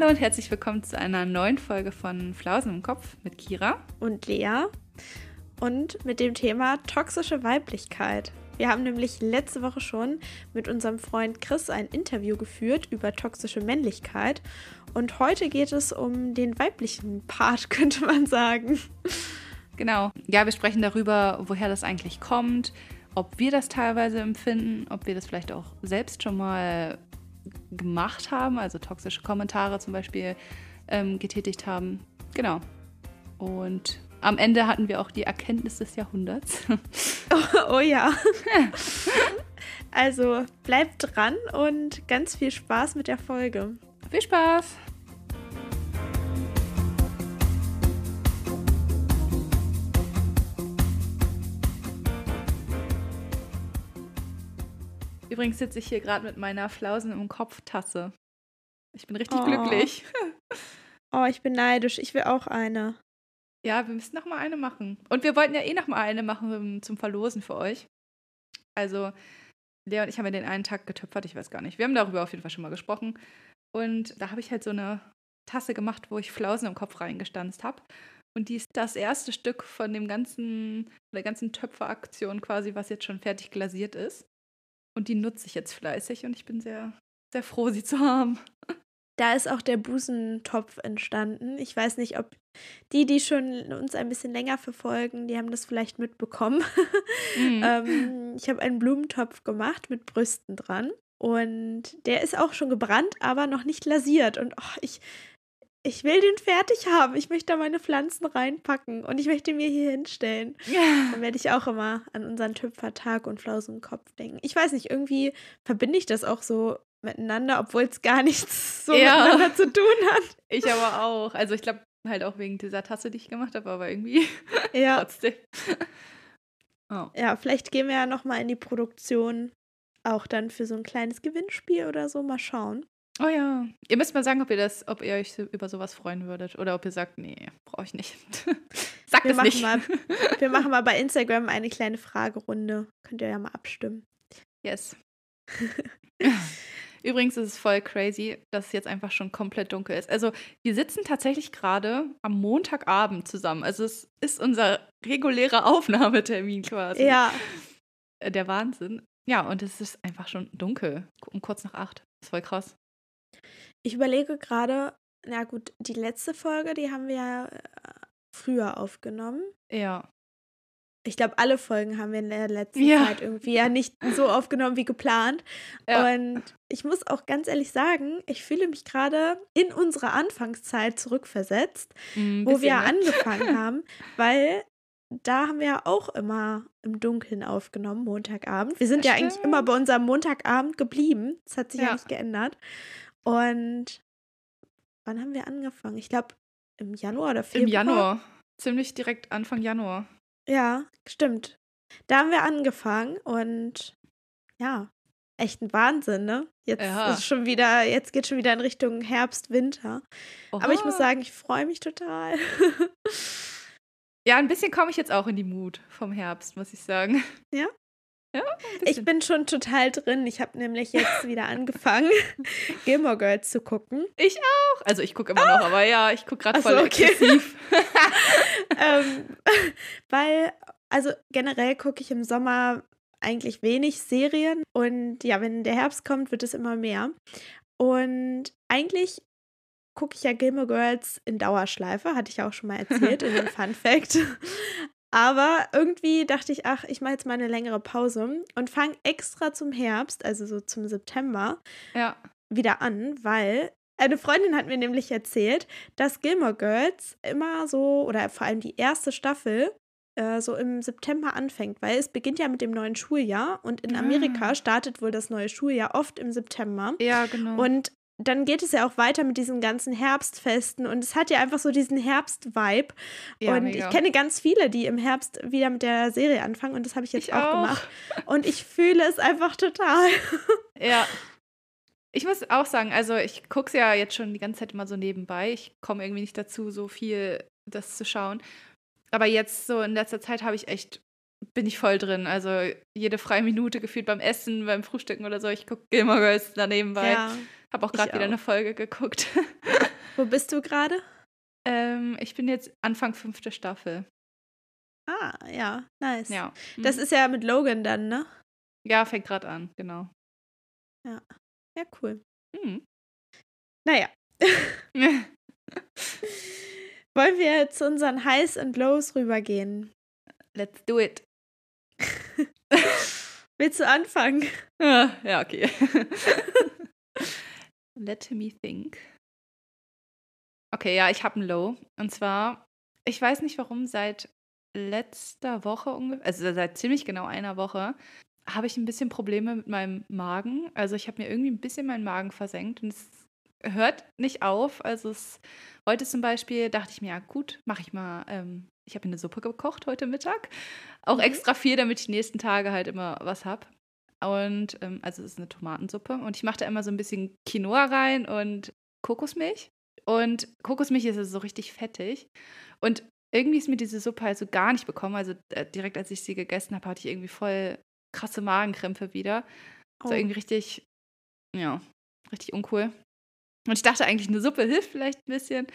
Hallo und herzlich willkommen zu einer neuen Folge von Flausen im Kopf mit Kira und Lea und mit dem Thema toxische Weiblichkeit. Wir haben nämlich letzte Woche schon mit unserem Freund Chris ein Interview geführt über toxische Männlichkeit und heute geht es um den weiblichen Part, könnte man sagen. Genau. Ja, wir sprechen darüber, woher das eigentlich kommt, ob wir das teilweise empfinden, ob wir das vielleicht auch selbst schon mal gemacht haben, also toxische Kommentare zum Beispiel ähm, getätigt haben. Genau. Und am Ende hatten wir auch die Erkenntnis des Jahrhunderts. Oh, oh ja. Also bleibt dran und ganz viel Spaß mit der Folge. Viel Spaß! Übrigens sitze ich hier gerade mit meiner Flausen im Kopf-Tasse. Ich bin richtig oh. glücklich. Oh, ich bin neidisch. Ich will auch eine. Ja, wir müssen noch mal eine machen. Und wir wollten ja eh noch mal eine machen zum Verlosen für euch. Also, Lea und ich haben ja den einen Tag getöpfert, ich weiß gar nicht. Wir haben darüber auf jeden Fall schon mal gesprochen. Und da habe ich halt so eine Tasse gemacht, wo ich Flausen im Kopf reingestanzt habe. Und die ist das erste Stück von dem ganzen, der ganzen Töpferaktion quasi, was jetzt schon fertig glasiert ist. Und die nutze ich jetzt fleißig und ich bin sehr, sehr froh, sie zu haben. Da ist auch der Busentopf entstanden. Ich weiß nicht, ob die, die schon uns ein bisschen länger verfolgen, die haben das vielleicht mitbekommen. Mhm. ähm, ich habe einen Blumentopf gemacht mit Brüsten dran. Und der ist auch schon gebrannt, aber noch nicht lasiert. Und oh, ich ich will den fertig haben. Ich möchte da meine Pflanzen reinpacken und ich möchte mir hier hinstellen. Ja. Dann werde ich auch immer an unseren Tüpfertag und Flausenkopf denken. Ich weiß nicht, irgendwie verbinde ich das auch so miteinander, obwohl es gar nichts so ja. miteinander zu tun hat. Ich aber auch. Also ich glaube halt auch wegen dieser Tasse, die ich gemacht habe, aber irgendwie ja. trotzdem. Oh. Ja, vielleicht gehen wir ja noch mal in die Produktion auch dann für so ein kleines Gewinnspiel oder so mal schauen. Oh ja. Ihr müsst mal sagen, ob ihr das, ob ihr euch über sowas freuen würdet. Oder ob ihr sagt, nee, brauche ich nicht. Sagt wir es nicht. Mal, wir machen mal bei Instagram eine kleine Fragerunde. Könnt ihr ja mal abstimmen. Yes. Übrigens ist es voll crazy, dass es jetzt einfach schon komplett dunkel ist. Also, wir sitzen tatsächlich gerade am Montagabend zusammen. Also, es ist unser regulärer Aufnahmetermin quasi. Ja. Äh, der Wahnsinn. Ja, und es ist einfach schon dunkel. Um kurz nach acht. Das ist voll krass. Ich überlege gerade, na gut, die letzte Folge, die haben wir ja äh, früher aufgenommen. Ja. Ich glaube, alle Folgen haben wir in der letzten ja. Zeit irgendwie ja nicht so aufgenommen wie geplant. Ja. Und ich muss auch ganz ehrlich sagen, ich fühle mich gerade in unsere Anfangszeit zurückversetzt, mm, wo wir ne? angefangen haben, weil da haben wir ja auch immer im Dunkeln aufgenommen, Montagabend. Wir sind das ja stimmt. eigentlich immer bei unserem Montagabend geblieben. Das hat sich ja, ja nicht geändert. Und wann haben wir angefangen? Ich glaube, im Januar oder Februar. Im Januar. Ziemlich direkt Anfang Januar. Ja, stimmt. Da haben wir angefangen und ja, echt ein Wahnsinn, ne? Jetzt ja. ist schon wieder, jetzt geht schon wieder in Richtung Herbst, Winter. Oha. Aber ich muss sagen, ich freue mich total. ja, ein bisschen komme ich jetzt auch in die Mut vom Herbst, muss ich sagen. Ja? Ja, ich bin schon total drin. Ich habe nämlich jetzt wieder angefangen, Gilmore Girls zu gucken. Ich auch. Also ich gucke immer noch, aber ja, ich gucke gerade voll so, okay. ähm, weil, also generell gucke ich im Sommer eigentlich wenig Serien und ja, wenn der Herbst kommt, wird es immer mehr. Und eigentlich gucke ich ja Gilmore Girls in Dauerschleife, hatte ich ja auch schon mal erzählt in dem Fun Fact. Aber irgendwie dachte ich, ach, ich mache jetzt mal eine längere Pause und fange extra zum Herbst, also so zum September, ja. wieder an, weil eine Freundin hat mir nämlich erzählt, dass Gilmore Girls immer so, oder vor allem die erste Staffel, äh, so im September anfängt, weil es beginnt ja mit dem neuen Schuljahr und in Amerika ah. startet wohl das neue Schuljahr oft im September. Ja, genau. Und dann geht es ja auch weiter mit diesen ganzen Herbstfesten und es hat ja einfach so diesen Herbst-Vibe. Ja, und mega. ich kenne ganz viele, die im Herbst wieder mit der Serie anfangen und das habe ich jetzt ich auch, auch, gemacht. Und ich fühle es einfach total. Ja. Ich muss auch sagen, also ich gucke es ja jetzt schon die ganze Zeit immer so nebenbei. Ich komme irgendwie nicht dazu, so viel das zu schauen. Aber jetzt so in letzter Zeit habe ich echt bin ich voll drin. Also jede freie Minute gefühlt beim Essen, beim Frühstücken oder so. Ich gucke Gilmore Girls da nebenbei. Ja. Habe auch gerade wieder eine Folge geguckt. Wo bist du gerade? Ähm, ich bin jetzt Anfang fünfte Staffel. Ah, ja, nice. Ja. Das Mhm. ist ja mit Logan dann, ne? ja, fängt gerade an, genau. Ja, cool. Mhm. Naja, wollen wir zu unseren Highs und Lows rübergehen? Let's do it. Willst du anfangen? Ja, okay. Let me think. Okay, ja, ich habe ein Low. Und zwar, ich weiß nicht warum, seit letzter Woche ungefähr, also seit ziemlich genau einer Woche, habe ich ein bisschen Probleme mit meinem Magen. Also ich habe mir irgendwie ein bisschen meinen Magen versenkt und es hört nicht auf. Also es, heute zum Beispiel dachte ich mir, ja gut, mache ich mal, ähm, ich habe mir eine Suppe gekocht heute Mittag. Auch Mhm. extra viel, damit ich die nächsten Tage halt immer was habe. Und ähm, also es ist eine Tomatensuppe und ich mache da immer so ein bisschen Quinoa rein und Kokosmilch. Und Kokosmilch ist also so richtig fettig. Und irgendwie ist mir diese Suppe halt so gar nicht bekommen. Also äh, direkt als ich sie gegessen habe, hatte ich irgendwie voll krasse Magenkrämpfe wieder. So Oh. irgendwie richtig, ja, richtig uncool. Und ich dachte eigentlich, eine Suppe hilft vielleicht ein bisschen.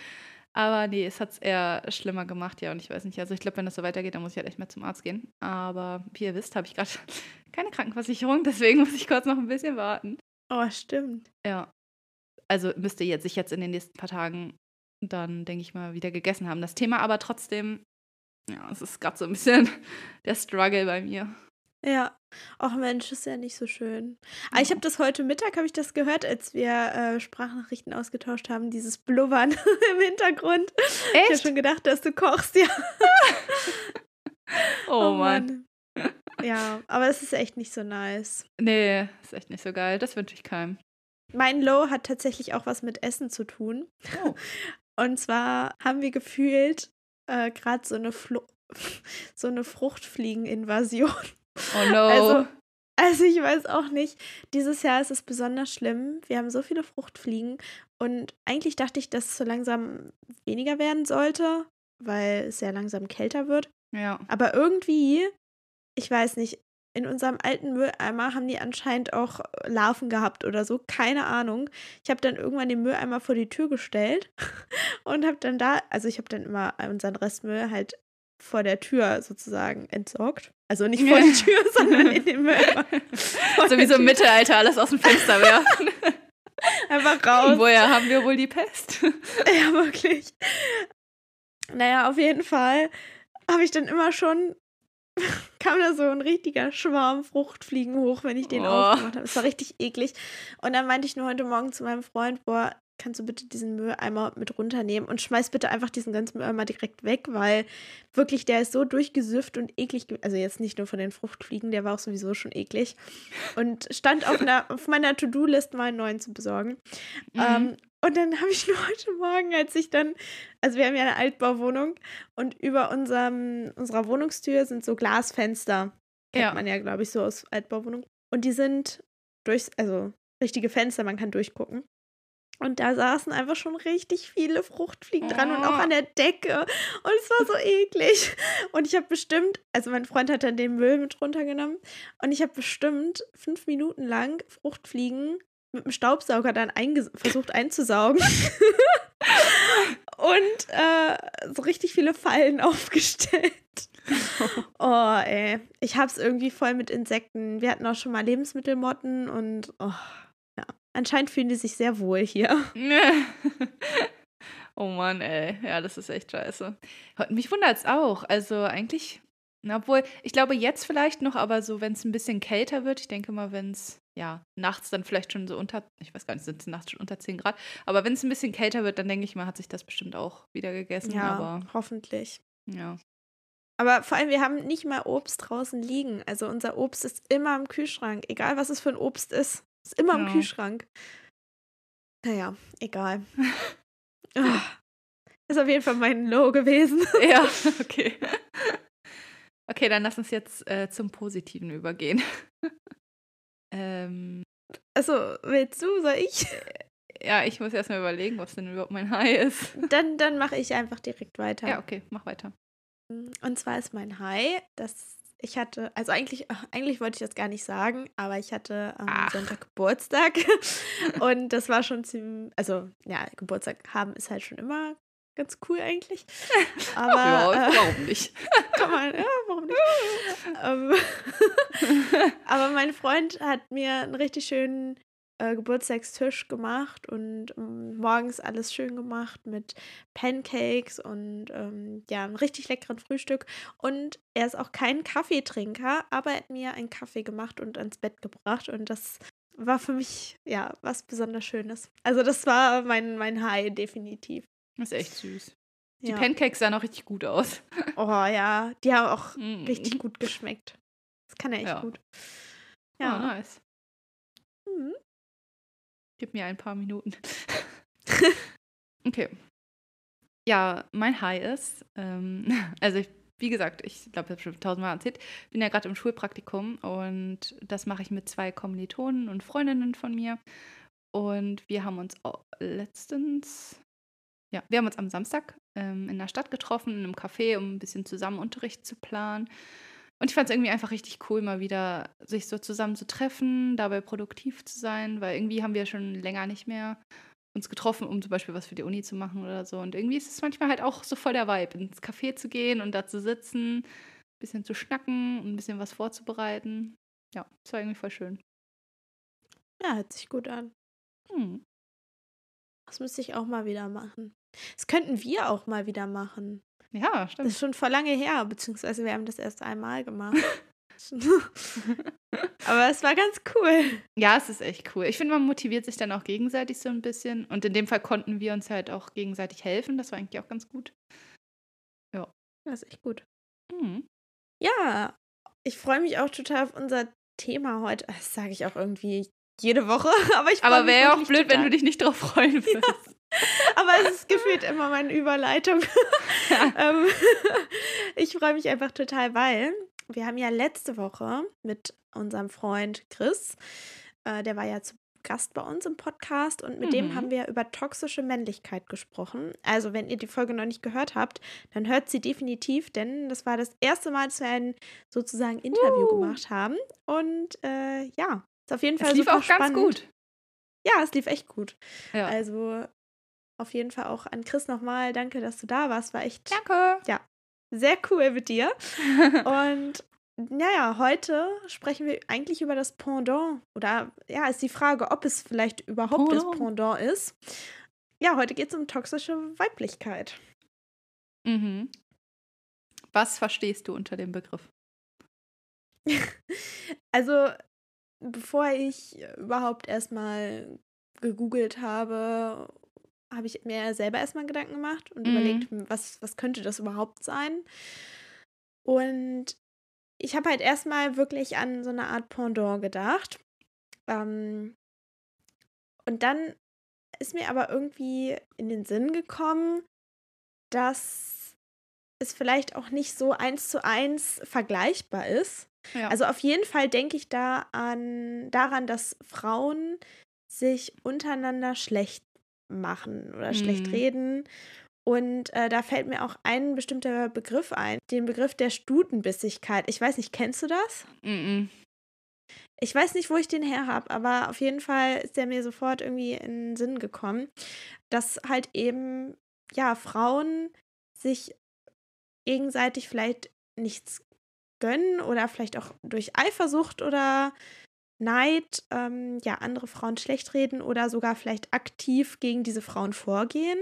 Aber nee, es hat es eher schlimmer gemacht, ja. Und ich weiß nicht, also ich glaube, wenn das so weitergeht, dann muss ich halt echt mal zum Arzt gehen. Aber wie ihr wisst, habe ich gerade keine Krankenversicherung, deswegen muss ich kurz noch ein bisschen warten. Oh, stimmt. Ja. Also müsste jetzt sich jetzt in den nächsten paar Tagen dann, denke ich mal, wieder gegessen haben. Das Thema aber trotzdem, ja, es ist gerade so ein bisschen der Struggle bei mir. Ja. Ach Mensch, ist ja nicht so schön. Aber ich habe das heute Mittag, habe ich das gehört, als wir äh, Sprachnachrichten ausgetauscht haben, dieses Blubbern im Hintergrund. Ich habe Echt? schon gedacht, dass du kochst, ja. Oh, Mann. Ja, aber es ist echt nicht so nice. Nee, ist echt nicht so geil. Das wünsche ich keinem. Mein Low hat tatsächlich auch was mit Essen zu tun. Oh. Und zwar haben wir gefühlt äh, gerade so eine Flo so eine Fruchtfliegeninvasion. Oh no. Also, Also ich weiß auch nicht. Dieses Jahr ist es besonders schlimm. Wir haben so viele Fruchtfliegen und eigentlich dachte ich, dass es so langsam weniger werden sollte, weil es ja langsam kälter wird. ja. Aber irgendwie, ich weiß nicht, in unserem alten Mülleimer haben die anscheinend auch Larven gehabt oder so. Keine Ahnung. Ich habe dann irgendwann den Mülleimer vor die Tür gestellt und habe dann da, also ich habe dann immer unseren Restmüll halt vor der Tür sozusagen entsorgt. Also nicht vor die Tür, sondern in den Mülleimer. Vor So wie so im. Mittelalter alles aus dem Fenster werfen. Einfach raus. Woher haben wir wohl die Pest? Ja, wirklich. Naja, auf jeden Fall habe ich dann immer schon, kam da so ein richtiger Schwarm Fruchtfliegen hoch, wenn ich den Oh. aufgemacht habe. Es war richtig eklig. Und dann meinte ich nur heute Morgen zu meinem Freund, boah, kannst du bitte diesen Mülleimer mit runternehmen und schmeiß bitte einfach diesen ganzen Mülleimer direkt weg, weil wirklich, der ist so durchgesüfft und eklig. Also jetzt nicht nur von den Fruchtfliegen, der war auch sowieso schon eklig. Und stand auf, einer, auf meiner To-Do-List mal einen neuen zu besorgen. Mhm. Ähm, und dann habe ich nur heute Morgen, als ich dann, also wir haben ja eine Altbauwohnung und über unserem, unserer Wohnungstür sind so Glasfenster. Kennt Ja. man ja, glaube ich, so aus Altbauwohnungen. Und die sind durch, also richtige Fenster, man kann durchgucken. Und da saßen einfach schon richtig viele Fruchtfliegen dran und auch Oh. an der Decke. Und es war so eklig. Und ich habe bestimmt, also mein Freund hat dann den Müll mit runtergenommen. Und ich habe bestimmt fünf Minuten lang Fruchtfliegen mit dem Staubsauger dann versucht einzusaugen. und äh, so richtig viele Fallen aufgestellt. Oh, ey. Ich hab's irgendwie voll mit Insekten. Wir hatten auch schon mal Lebensmittelmotten und oh. Anscheinend fühlen die sich sehr wohl hier. oh Mann, ey. Ja, das ist echt scheiße. Mich wundert es auch. Also eigentlich, obwohl, ich glaube jetzt vielleicht noch, aber so, wenn es ein bisschen kälter wird, ich denke mal, wenn es, ja, nachts dann vielleicht schon so unter, ich weiß gar nicht, sind es nachts schon unter 10 Grad, aber wenn es ein bisschen kälter wird, dann denke ich mal, hat sich das bestimmt auch wieder gegessen. Ja, Aber hoffentlich. ja. Aber vor allem, wir haben nicht mal Obst draußen liegen. Also unser Obst ist immer im Kühlschrank. Egal, was es für ein Obst ist. Ist immer im Ja. Kühlschrank. Naja, egal. Ah. Ist auf jeden Fall mein Low gewesen. Ja, okay. Okay, dann lass uns jetzt äh, zum Positiven übergehen. ähm, Also, willst du, soll ich? ja, ich muss erstmal überlegen, was denn überhaupt mein High ist. Dann, dann mache ich einfach direkt weiter. Ja, okay, mach weiter. Und zwar ist mein High, dass ich hatte, also eigentlich, eigentlich wollte ich das gar nicht sagen, aber ich hatte am Ach. Sonntag Geburtstag und das war schon ziemlich, also ja, Geburtstag haben ist halt schon immer ganz cool eigentlich. Aber ja, äh, warum nicht? Kann man, ja, warum nicht? Ähm, aber mein Freund hat mir einen richtig schönen äh, Geburtstagstisch gemacht und ähm, morgens alles schön gemacht mit Pancakes und ähm, ja, einem richtig leckeren Frühstück. Und er ist auch kein Kaffeetrinker, aber er hat mir einen Kaffee gemacht und ans Bett gebracht und das war für mich ja was besonders Schönes. Also das war mein, mein High definitiv. Das ist echt süß. Die ja. Pancakes sahen auch richtig gut aus. Oh ja, die haben auch mm. richtig gut geschmeckt. Das kann er echt ja. gut. Ja, oh, nice. Mhm. Gib mir ein paar Minuten. okay. Ja, mein High ist, ähm, also ich, wie gesagt, ich glaube, ich habe schon tausendmal erzählt, bin ja gerade im Schulpraktikum und das mache ich mit zwei Kommilitonen und Freundinnen von mir. Und wir haben uns letztens, ja, wir haben uns am Samstag ähm, in der Stadt getroffen, in einem Café, um ein bisschen zusammen Unterricht zu planen. Und ich fand es irgendwie einfach richtig cool, mal wieder sich so zusammen zu treffen, dabei produktiv zu sein, weil irgendwie haben wir schon länger nicht mehr uns getroffen, um zum Beispiel was für die Uni zu machen oder so. Und irgendwie ist es manchmal halt auch so voll der Vibe, ins Café zu gehen und da zu sitzen, ein bisschen zu schnacken und ein bisschen was vorzubereiten. Ja, das war irgendwie voll schön. Ja, hört sich gut an. Hm. Das müsste ich auch mal wieder machen. Das könnten wir auch mal wieder machen. Ja, stimmt. Das ist schon vor lange her, beziehungsweise wir haben das erst einmal gemacht. Aber es war ganz cool. Ja, es ist echt cool. Ich finde, man motiviert sich dann auch gegenseitig so ein bisschen. Und in dem Fall konnten wir uns halt auch gegenseitig helfen. Das war eigentlich auch ganz gut. Ja. Das ist echt gut. Mhm. Ja, ich freue mich auch total auf unser Thema heute. Das sage ich auch irgendwie jede Woche. Aber, Aber wäre ja auch blöd, total. wenn du dich nicht drauf freuen würdest. Ja. Aber es ist gefühlt immer meine Überleitung. Ja. Ähm, ich freue mich einfach total, weil wir haben ja letzte Woche mit unserem Freund Chris, äh, der war ja zu Gast bei uns im Podcast und mit mhm. dem haben wir über toxische Männlichkeit gesprochen. Also, wenn ihr die Folge noch nicht gehört habt, dann hört sie definitiv, denn das war das erste Mal, dass wir ein sozusagen Interview uh. gemacht haben. Und äh, ja, ist auf jeden Fall es lief super auch spannend. ganz gut. Ja, es lief echt gut. Ja. Also auf jeden Fall auch an Chris nochmal. Danke, dass du da warst. War echt. Danke. Ja, sehr cool mit dir. Und naja, heute sprechen wir eigentlich über das Pendant. Oder ja, ist die Frage, ob es vielleicht überhaupt Pendant. das Pendant ist. Ja, heute geht es um toxische Weiblichkeit. Mhm. Was verstehst du unter dem Begriff? also, bevor ich überhaupt erstmal gegoogelt habe habe ich mir selber erstmal Gedanken gemacht und mhm. überlegt, hm, was, was könnte das überhaupt sein? Und ich habe halt erstmal wirklich an so eine Art Pendant gedacht. Ähm, und dann ist mir aber irgendwie in den Sinn gekommen, dass es vielleicht auch nicht so eins zu eins vergleichbar ist. Ja. Also auf jeden Fall denke ich da an daran, dass Frauen sich untereinander schlecht machen oder schlecht mhm. reden. Und äh, da fällt mir auch ein bestimmter Begriff ein, den Begriff der Stutenbissigkeit. Ich weiß nicht, kennst du das? Mhm. Ich weiß nicht, wo ich den her habe, aber auf jeden Fall ist der mir sofort irgendwie in den Sinn gekommen, dass halt eben, ja, Frauen sich gegenseitig vielleicht nichts gönnen oder vielleicht auch durch Eifersucht oder Neid ähm, ja andere Frauen schlecht reden oder sogar vielleicht aktiv gegen diese Frauen vorgehen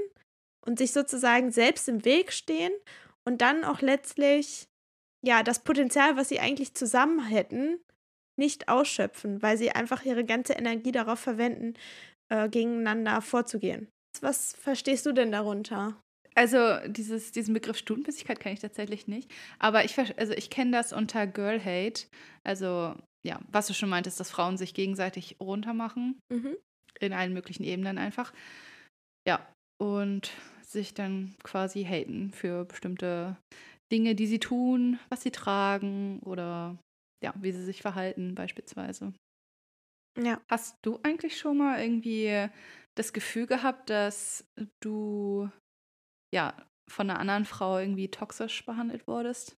und sich sozusagen selbst im Weg stehen und dann auch letztlich ja das Potenzial, was sie eigentlich zusammen hätten, nicht ausschöpfen, weil sie einfach ihre ganze Energie darauf verwenden, äh, gegeneinander vorzugehen. Was verstehst du denn darunter? Also dieses, diesen Begriff Stundenbissigkeit kenne ich tatsächlich nicht. Aber ich, also ich kenne das unter Girl Hate. Also ja, was du schon meintest, dass Frauen sich gegenseitig runtermachen. Mhm. In allen möglichen Ebenen einfach. Ja, und sich dann quasi haten für bestimmte Dinge, die sie tun, was sie tragen oder ja, wie sie sich verhalten beispielsweise. Ja. Hast du eigentlich schon mal irgendwie das Gefühl gehabt, dass du ja von einer anderen Frau irgendwie toxisch behandelt wurdest?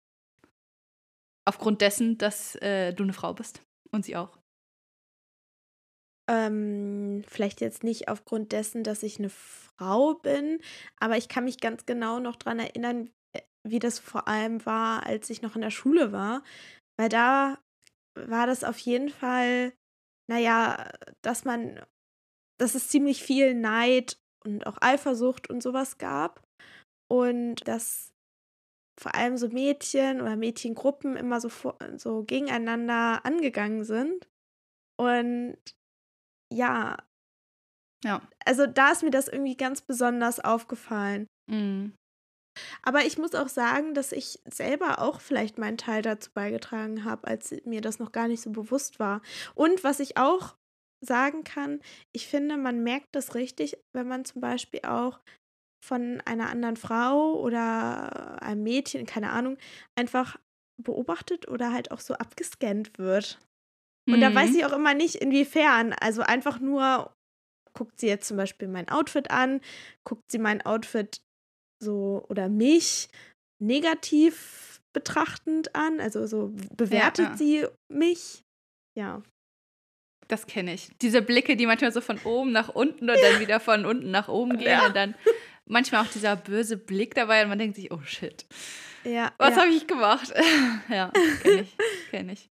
Aufgrund dessen, dass äh, du eine Frau bist und sie auch. Ähm, vielleicht jetzt nicht aufgrund dessen, dass ich eine Frau bin, aber ich kann mich ganz genau noch daran erinnern, äh, wie das vor allem war, als ich noch in der Schule war. Weil da war das auf jeden Fall, naja, dass man, dass es ziemlich viel Neid und auch Eifersucht und sowas gab. Und dass vor allem so Mädchen oder Mädchengruppen immer so, so gegeneinander angegangen sind. Und ja. Ja. Also da ist mir das irgendwie ganz besonders aufgefallen. Mhm. Aber ich muss auch sagen, dass ich selber auch vielleicht meinen Teil dazu beigetragen habe, als mir das noch gar nicht so bewusst war. Und was ich auch sagen kann, ich finde, man merkt das richtig, wenn man zum Beispiel auch von einer anderen Frau oder einem Mädchen, keine Ahnung, einfach beobachtet oder halt auch so abgescannt wird. Und mhm. da weiß mhm. ich auch immer nicht, inwiefern. Also einfach nur, guckt sie jetzt zum Beispiel mein Outfit an, guckt sie mein Outfit so oder mich negativ betrachtend an, also so bewertet ja, ja. sie mich. Ja. Das kenne ich. Diese Blicke, die manchmal so von oben nach unten und ja. dann wieder von unten nach oben gehen und dann manchmal auch dieser böse Blick dabei und man denkt sich, oh shit. Ja. Was habe ich gemacht? ja, kenne ich. Kenn ich.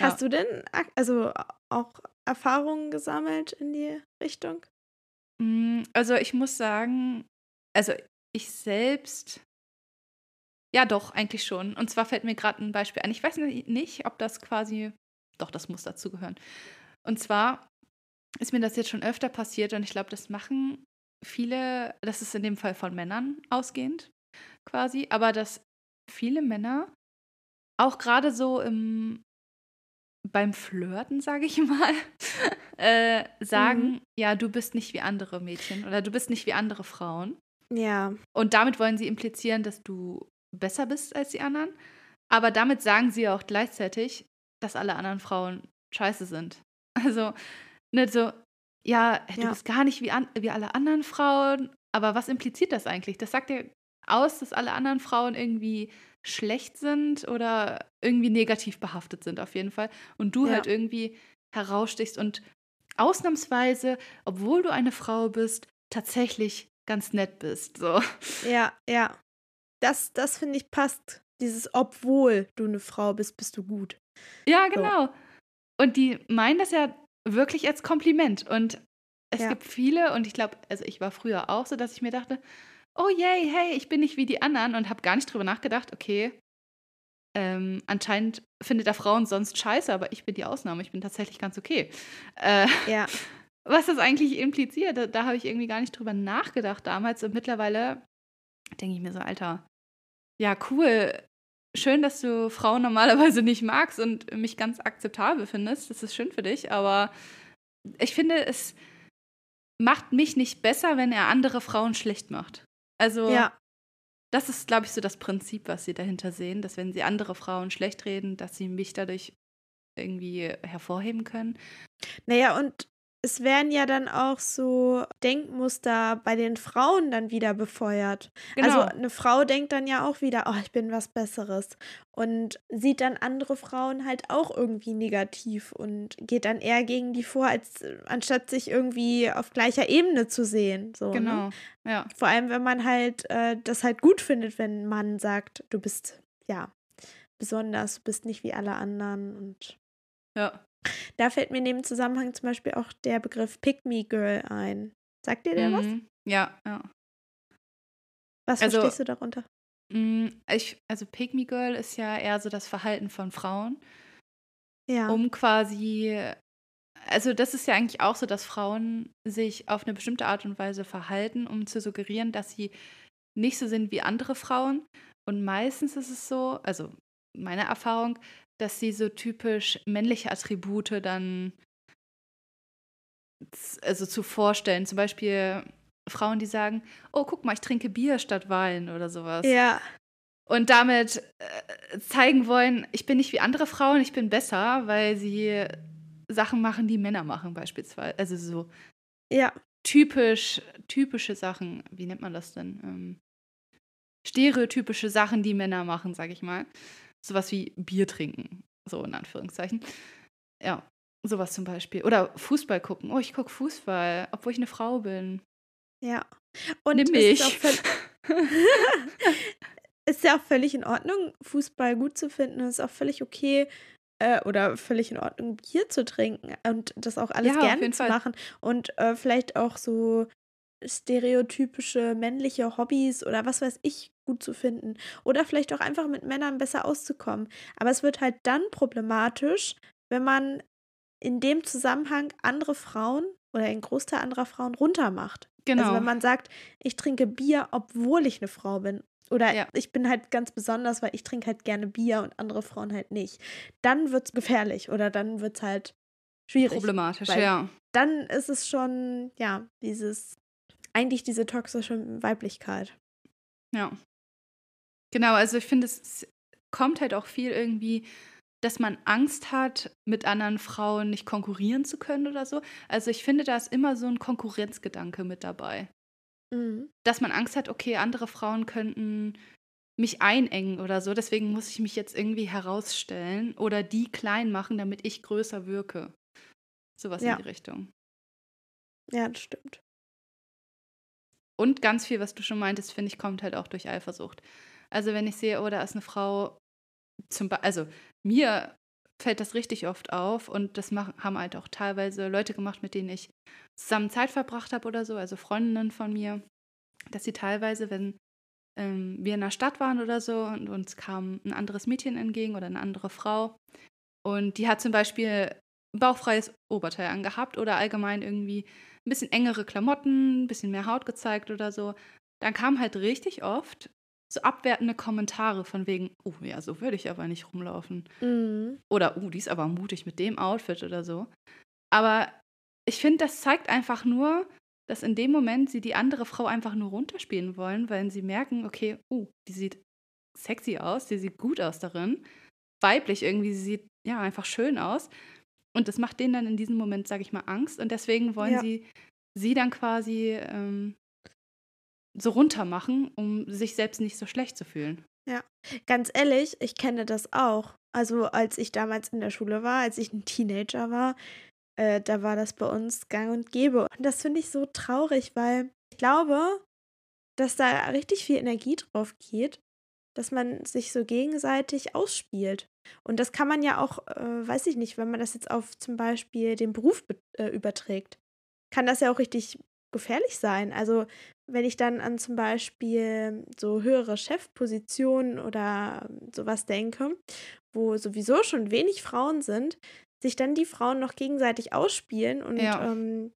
Hast du denn also auch Erfahrungen gesammelt in die Richtung? Hm, also ich muss sagen, also ich selbst, ja doch, eigentlich schon. Und zwar fällt mir gerade ein Beispiel ein. Ich weiß nicht, ob das quasi, doch, das muss dazu gehören. Und zwar ist mir das jetzt schon öfter passiert und ich glaube, das machen viele, das ist in dem Fall von Männern ausgehend quasi, aber dass viele Männer auch gerade so im beim Flirten, sage ich mal, äh, sagen, mhm. ja, du bist nicht wie andere Mädchen oder du bist nicht wie andere Frauen. Ja. Und damit wollen sie implizieren, dass du besser bist als die anderen. Aber damit sagen sie auch gleichzeitig, dass alle anderen Frauen scheiße sind. Also, nicht so, ja, du ja. bist gar nicht wie, an, wie alle anderen Frauen. Aber was impliziert das eigentlich? Das sagt ja aus, dass alle anderen Frauen irgendwie schlecht sind oder irgendwie negativ behaftet sind, auf jeden Fall. Und du ja. halt irgendwie herausstichst und ausnahmsweise, obwohl du eine Frau bist, tatsächlich ganz nett bist. So. Ja, ja. Das, das finde ich passt. Dieses, obwohl du eine Frau bist, bist du gut. Ja, genau. So. Und die meinen das ja wirklich als Kompliment. Und es ja. gibt viele, und ich glaube, also ich war früher auch so, dass ich mir dachte, oh yay, hey, ich bin nicht wie die anderen und habe gar nicht drüber nachgedacht, okay, ähm, anscheinend findet er Frauen sonst scheiße, aber ich bin die Ausnahme, ich bin tatsächlich ganz okay. Äh, ja. Was das eigentlich impliziert, da, da habe ich irgendwie gar nicht drüber nachgedacht damals und mittlerweile denke ich mir so, Alter, ja, cool, schön, dass du Frauen normalerweise nicht magst und mich ganz akzeptabel findest. Das ist schön für dich, aber ich finde, es macht mich nicht besser, wenn er andere Frauen schlecht macht. Also, ja. das ist, glaube ich, so das Prinzip, was sie dahinter sehen, dass wenn sie andere Frauen schlecht reden, dass sie mich dadurch irgendwie hervorheben können. Naja, und es werden ja dann auch so Denkmuster bei den Frauen dann wieder befeuert. Also, genau. Also eine Frau denkt dann ja auch wieder, oh, ich bin was Besseres und sieht dann andere Frauen halt auch irgendwie negativ und geht dann eher gegen die vor, als anstatt sich irgendwie auf gleicher Ebene zu sehen. So, ne? genau, ne? ja. Vor allem, wenn man halt äh, das halt gut findet, wenn man sagt, du bist ja besonders, du bist nicht wie alle anderen und ja. Da fällt mir neben Zusammenhang zum Beispiel auch der Begriff Pick Me Girl ein. Sagt dir der mhm. was? Ja, ja. Was also, verstehst du darunter? Mm, ich, also Pick Me Girl ist ja eher so das Verhalten von Frauen. Ja. Um quasi, also das ist ja eigentlich auch so, dass Frauen sich auf eine bestimmte Art und Weise verhalten, um zu suggerieren, dass sie nicht so sind wie andere Frauen. Und meistens ist es so, also meine Erfahrung, dass sie so typisch männliche Attribute dann also zu vorstellen. Zum Beispiel Frauen, die sagen, oh, guck mal, ich trinke Bier statt Wein oder sowas. Ja. Und damit äh, zeigen wollen, ich bin nicht wie andere Frauen, ich bin besser, weil sie Sachen machen, die Männer machen beispielsweise. Also so ja. typisch, typische Sachen, wie nennt man das denn? Ähm, stereotypische Sachen, die Männer machen, sag ich mal. Sowas wie Bier trinken, so in Anführungszeichen. Ja, sowas zum Beispiel. Oder Fußball gucken. Oh, ich gucke Fußball, obwohl ich eine Frau bin. Ja. Und Nimm mich. es ist ist ja auch völlig in Ordnung, Fußball gut zu finden. Es ist auch völlig okay äh, oder völlig in Ordnung, Bier zu trinken und das auch alles Ja, gerne zu Fall. machen. Und äh, vielleicht auch so stereotypische männliche Hobbys oder was weiß ich gut zu finden. Oder vielleicht auch einfach mit Männern besser auszukommen. Aber es wird halt dann problematisch, wenn man in dem Zusammenhang andere Frauen oder einen Großteil anderer Frauen runtermacht. Genau. Also wenn man sagt, ich trinke Bier, obwohl ich eine Frau bin. Oder Ja. ich bin halt ganz besonders, weil ich trinke halt gerne Bier und andere Frauen halt nicht. Dann wird es gefährlich oder dann wird es halt schwierig. Problematisch, ja. Dann ist es schon, ja, dieses, eigentlich diese toxische Weiblichkeit. Ja. Genau, also ich finde, es kommt halt auch viel irgendwie, dass man Angst hat, mit anderen Frauen nicht konkurrieren zu können oder so. Also ich finde, da ist immer so ein Konkurrenzgedanke mit dabei. Mhm. Dass man Angst hat, okay, andere Frauen könnten mich einengen oder so, deswegen muss ich mich jetzt irgendwie herausstellen oder die klein machen, damit ich größer wirke. Sowas Ja. in die Richtung. Ja, das stimmt. Und ganz viel, was du schon meintest, finde ich, kommt halt auch durch Eifersucht. Also wenn ich sehe, oh, da ist eine Frau, zum also mir fällt das richtig oft auf und das machen, haben halt auch teilweise Leute gemacht, mit denen ich zusammen Zeit verbracht habe oder so, also Freundinnen von mir, dass sie teilweise, wenn ähm, wir in der Stadt waren oder so und uns kam ein anderes Mädchen entgegen oder eine andere Frau und die hat zum Beispiel ein bauchfreies Oberteil angehabt oder allgemein irgendwie ein bisschen engere Klamotten, ein bisschen mehr Haut gezeigt oder so, dann kam halt richtig oft so abwertende Kommentare von wegen, oh ja, so würde ich aber nicht rumlaufen. Mhm. Oder, oh, die ist aber mutig mit dem Outfit oder so. Aber ich finde, das zeigt einfach nur, dass in dem Moment sie die andere Frau einfach nur runterspielen wollen, weil sie merken, okay, oh, die sieht sexy aus, die sieht gut aus darin. Weiblich irgendwie, sie sieht ja einfach schön aus. Und das macht denen dann in diesem Moment, sage ich mal, Angst. Und deswegen wollen Ja. sie sie dann quasi ähm, so runter machen, um sich selbst nicht so schlecht zu fühlen. Ganz ehrlich, ich kenne das auch. Also als ich damals in der Schule war, als ich ein Teenager war, äh, da war das bei uns gang und gäbe. Und das finde ich so traurig, weil ich glaube, dass da richtig viel Energie drauf geht, dass man sich so gegenseitig ausspielt. Und das kann man ja auch, äh, weiß ich nicht, wenn man das jetzt auf zum Beispiel den Beruf be- äh, überträgt, kann das ja auch richtig gefährlich sein. Also wenn ich dann an zum Beispiel so höhere Chefpositionen oder sowas denke, wo sowieso schon wenig Frauen sind, sich dann die Frauen noch gegenseitig ausspielen und Ja. ähm,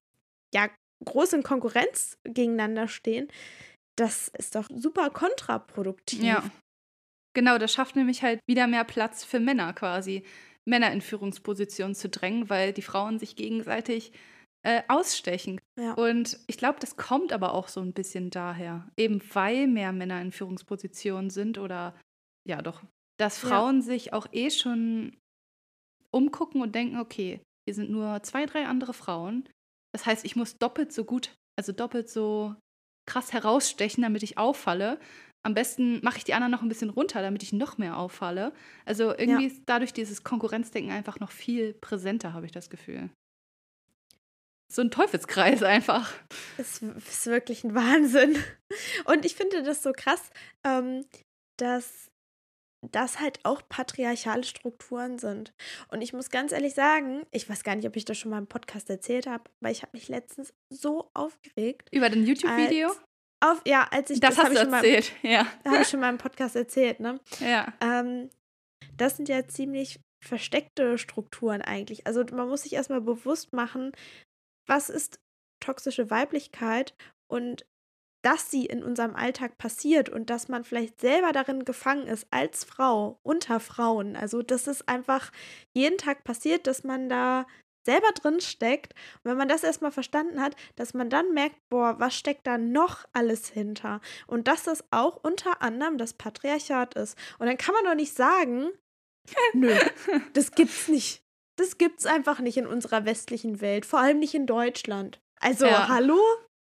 ja, groß in Konkurrenz gegeneinander stehen, das ist doch super kontraproduktiv. Ja. Genau, das schafft nämlich halt wieder mehr Platz für Männer quasi, Männer in Führungspositionen zu drängen, weil die Frauen sich gegenseitig äh, ausstechen. Ja. Und ich glaube, das kommt aber auch so ein bisschen daher, eben weil mehr Männer in Führungspositionen sind oder ja doch, dass Ja. Frauen sich auch eh schon umgucken und denken, okay, hier sind nur zwei, drei andere Frauen. Das heißt, ich muss doppelt so gut, also doppelt so krass herausstechen, damit ich auffalle. Am besten mache ich die anderen noch ein bisschen runter, damit ich noch mehr auffalle. Also irgendwie ist dadurch dieses Konkurrenzdenken einfach noch viel präsenter, habe ich das Gefühl. So ein Teufelskreis einfach. Es ist wirklich ein Wahnsinn. Und ich finde das so krass, ähm, dass das halt auch patriarchale Strukturen sind. Und ich muss ganz ehrlich sagen, ich weiß gar nicht, ob ich das schon mal im Podcast erzählt habe, weil ich habe mich letztens so aufgeregt. Über dein YouTube-Video? Auf, ja, als ich Das, hab hast du schon mal, erzählt, ja. habe ich schon mal im Podcast erzählt, ne? Ja. Ähm, das sind ja ziemlich versteckte Strukturen eigentlich. Also man muss sich erstmal bewusst machen, was ist toxische Weiblichkeit und dass sie in unserem Alltag passiert und dass man vielleicht selber darin gefangen ist als Frau unter Frauen. Also dass es einfach jeden Tag passiert, dass man da selber drin steckt. Und wenn man das erstmal verstanden hat, dass man dann merkt, boah, was steckt da noch alles hinter? Und dass das auch unter anderem das Patriarchat ist. Und dann kann man doch nicht sagen, nö, das gibt's nicht. Das gibt's einfach nicht in unserer westlichen Welt, vor allem nicht in Deutschland. Also, Ja. hallo?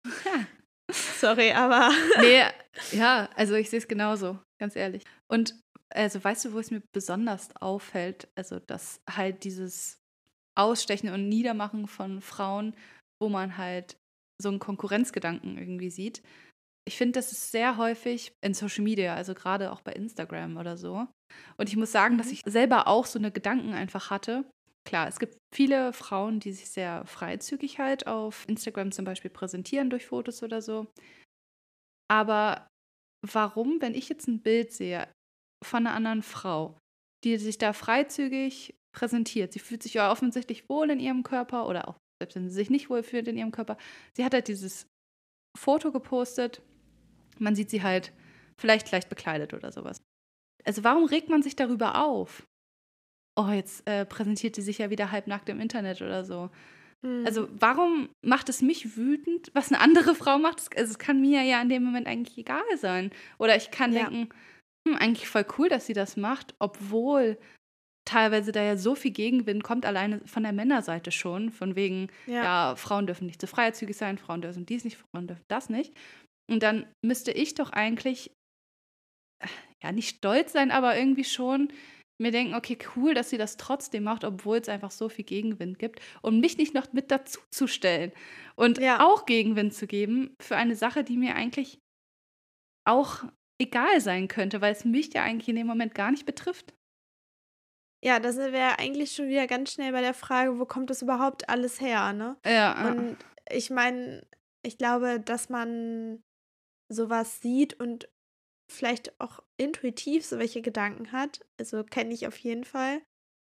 Sorry, aber Nee, ja, also ich sehe es genauso, ganz ehrlich. Und also weißt du, wo es mir besonders auffällt? Also, dass halt dieses Ausstechen und Niedermachen von Frauen, wo man halt so einen Konkurrenzgedanken irgendwie sieht. Ich finde, das ist sehr häufig in Social Media, also gerade auch bei Instagram oder so. Und ich muss sagen, dass Mhm. ich selber auch so eine Gedanken einfach hatte. Klar, es gibt viele Frauen, die sich sehr freizügig halt auf Instagram zum Beispiel präsentieren durch Fotos oder so. Aber warum, wenn ich jetzt ein Bild sehe von einer anderen Frau, die sich da freizügig präsentiert, sie fühlt sich ja offensichtlich wohl in ihrem Körper oder auch selbst wenn sie sich nicht wohl fühlt in ihrem Körper, sie hat halt dieses Foto gepostet, man sieht sie halt vielleicht leicht bekleidet oder sowas. Also warum regt man sich darüber auf? Oh, jetzt äh, präsentiert sie sich ja wieder halbnackt im Internet oder so. Mhm. Also warum macht es mich wütend, was eine andere Frau macht? Es- Also es kann mir ja in dem Moment eigentlich egal sein. Oder ich kann Ja. denken, hm, eigentlich voll cool, dass sie das macht, obwohl teilweise da ja so viel Gegenwind kommt, alleine von der Männerseite schon, von wegen, ja. ja, Frauen dürfen nicht so freizügig sein, Frauen dürfen dies nicht, Frauen dürfen das nicht. Und dann müsste ich doch eigentlich, äh, ja, nicht stolz sein, aber irgendwie schon mir denken, okay, cool, dass sie das trotzdem macht, obwohl es einfach so viel Gegenwind gibt. Und mich nicht noch mit dazu zu stellen und Ja. auch Gegenwind zu geben für eine Sache, die mir eigentlich auch egal sein könnte, weil es mich ja eigentlich in dem Moment gar nicht betrifft. Ja, da sind wir ja eigentlich schon wieder ganz schnell bei der Frage, wo kommt das überhaupt alles her, ne? Ja, Und ich meine, ich glaube, dass man sowas sieht und vielleicht auch intuitiv so welche Gedanken hat. Also kenne ich auf jeden Fall,